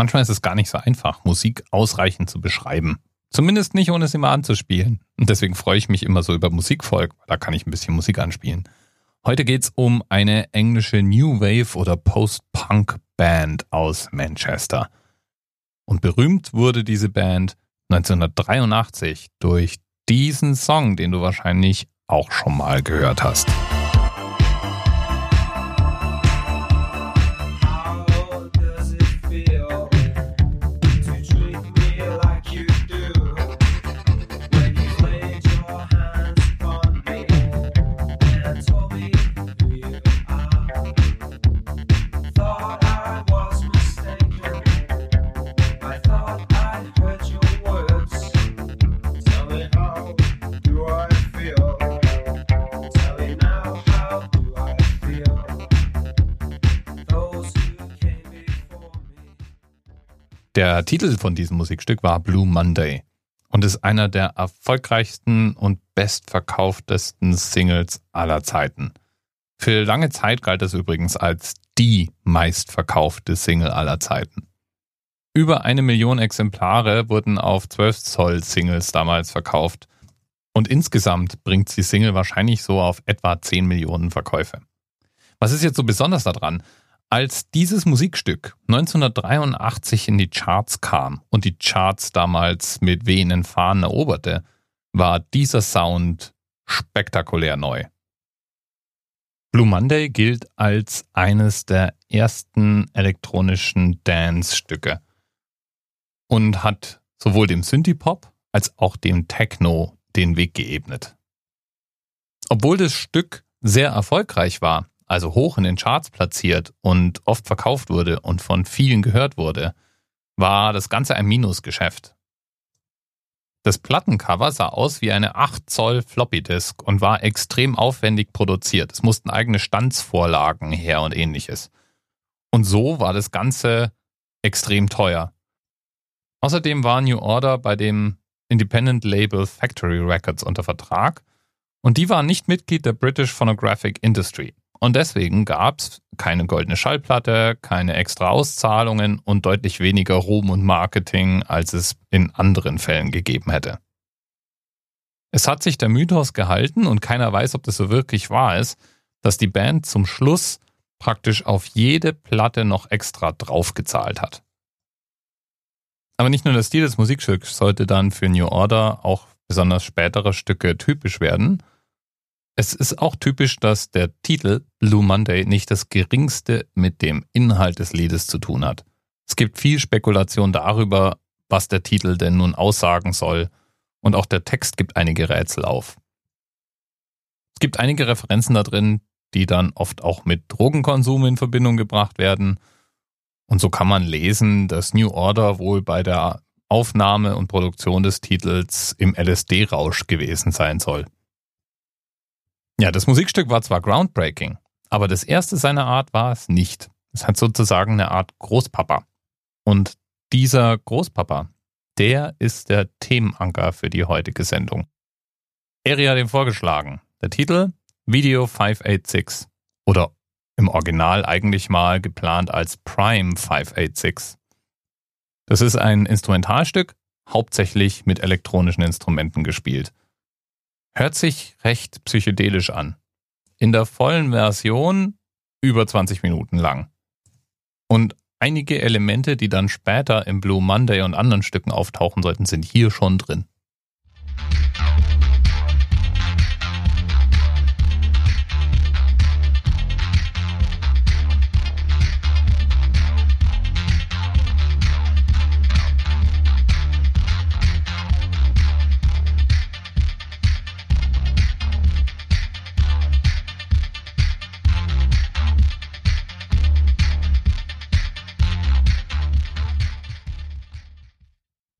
Manchmal ist es gar nicht so einfach, Musik ausreichend zu beschreiben. Zumindest nicht, ohne sie mal anzuspielen. Und deswegen freue ich mich immer so über Musikvolk, da kann ich ein bisschen Musik anspielen. Heute geht's um eine englische New Wave oder Post-Punk Band aus Manchester. Und berühmt wurde diese Band 1983 durch diesen Song, den du wahrscheinlich auch schon mal gehört hast. Der Titel von diesem Musikstück war Blue Monday und ist einer der erfolgreichsten und bestverkauftesten Singles aller Zeiten. Für lange Zeit galt es übrigens als die meistverkaufte Single aller Zeiten. Über eine Million Exemplare wurden auf 12 Zoll Singles damals verkauft und insgesamt bringt die Single wahrscheinlich so auf etwa 10 Millionen Verkäufe. Was ist jetzt so besonders daran? Als dieses Musikstück 1983 in die Charts kam und die Charts damals mit wehenden Fahnen eroberte, war dieser Sound spektakulär neu. Blue Monday gilt als eines der ersten elektronischen Dance-Stücke und hat sowohl dem Synthie-Pop als auch dem Techno den Weg geebnet. Obwohl das Stück sehr erfolgreich war, also hoch in den Charts platziert und oft verkauft wurde und von vielen gehört wurde, war das Ganze ein Minusgeschäft. Das Plattencover sah aus wie eine 8 Zoll Floppy Disk und war extrem aufwendig produziert. Es mussten eigene Standsvorlagen her und ähnliches. Und so war das Ganze extrem teuer. Außerdem war New Order bei dem Independent Label Factory Records unter Vertrag und die waren nicht Mitglied der British Phonographic Industry. Und deswegen gab es keine goldene Schallplatte, keine extra Auszahlungen und deutlich weniger Ruhm und Marketing, als es in anderen Fällen gegeben hätte. Es hat sich der Mythos gehalten und keiner weiß, ob das so wirklich wahr ist, dass die Band zum Schluss praktisch auf jede Platte noch extra draufgezahlt hat. Aber nicht nur der Stil des Musikstücks sollte dann für New Order auch besonders spätere Stücke typisch werden, es ist auch typisch, dass der Titel Blue Monday nicht das geringste mit dem Inhalt des Liedes zu tun hat. Es gibt viel Spekulation darüber, was der Titel denn nun aussagen soll, und auch der Text gibt einige Rätsel auf. Es gibt einige Referenzen da drin, die dann oft auch mit Drogenkonsum in Verbindung gebracht werden. Und so kann man lesen, dass New Order wohl bei der Aufnahme und Produktion des Titels im LSD-Rausch gewesen sein soll. Ja, das Musikstück war zwar groundbreaking, aber das erste seiner Art war es nicht. Es hat sozusagen eine Art Großpapa. Und dieser Großpapa, der ist der Themenanker für die heutige Sendung. Eri hat ihm vorgeschlagen. Der Titel Video 586 oder im Original eigentlich mal geplant als Prime 586. Das ist ein Instrumentalstück, hauptsächlich mit elektronischen Instrumenten gespielt. Hört sich recht psychedelisch an. In der vollen Version über 20 Minuten lang. Und einige Elemente, die dann später im Blue Monday und anderen Stücken auftauchen sollten, sind hier schon drin.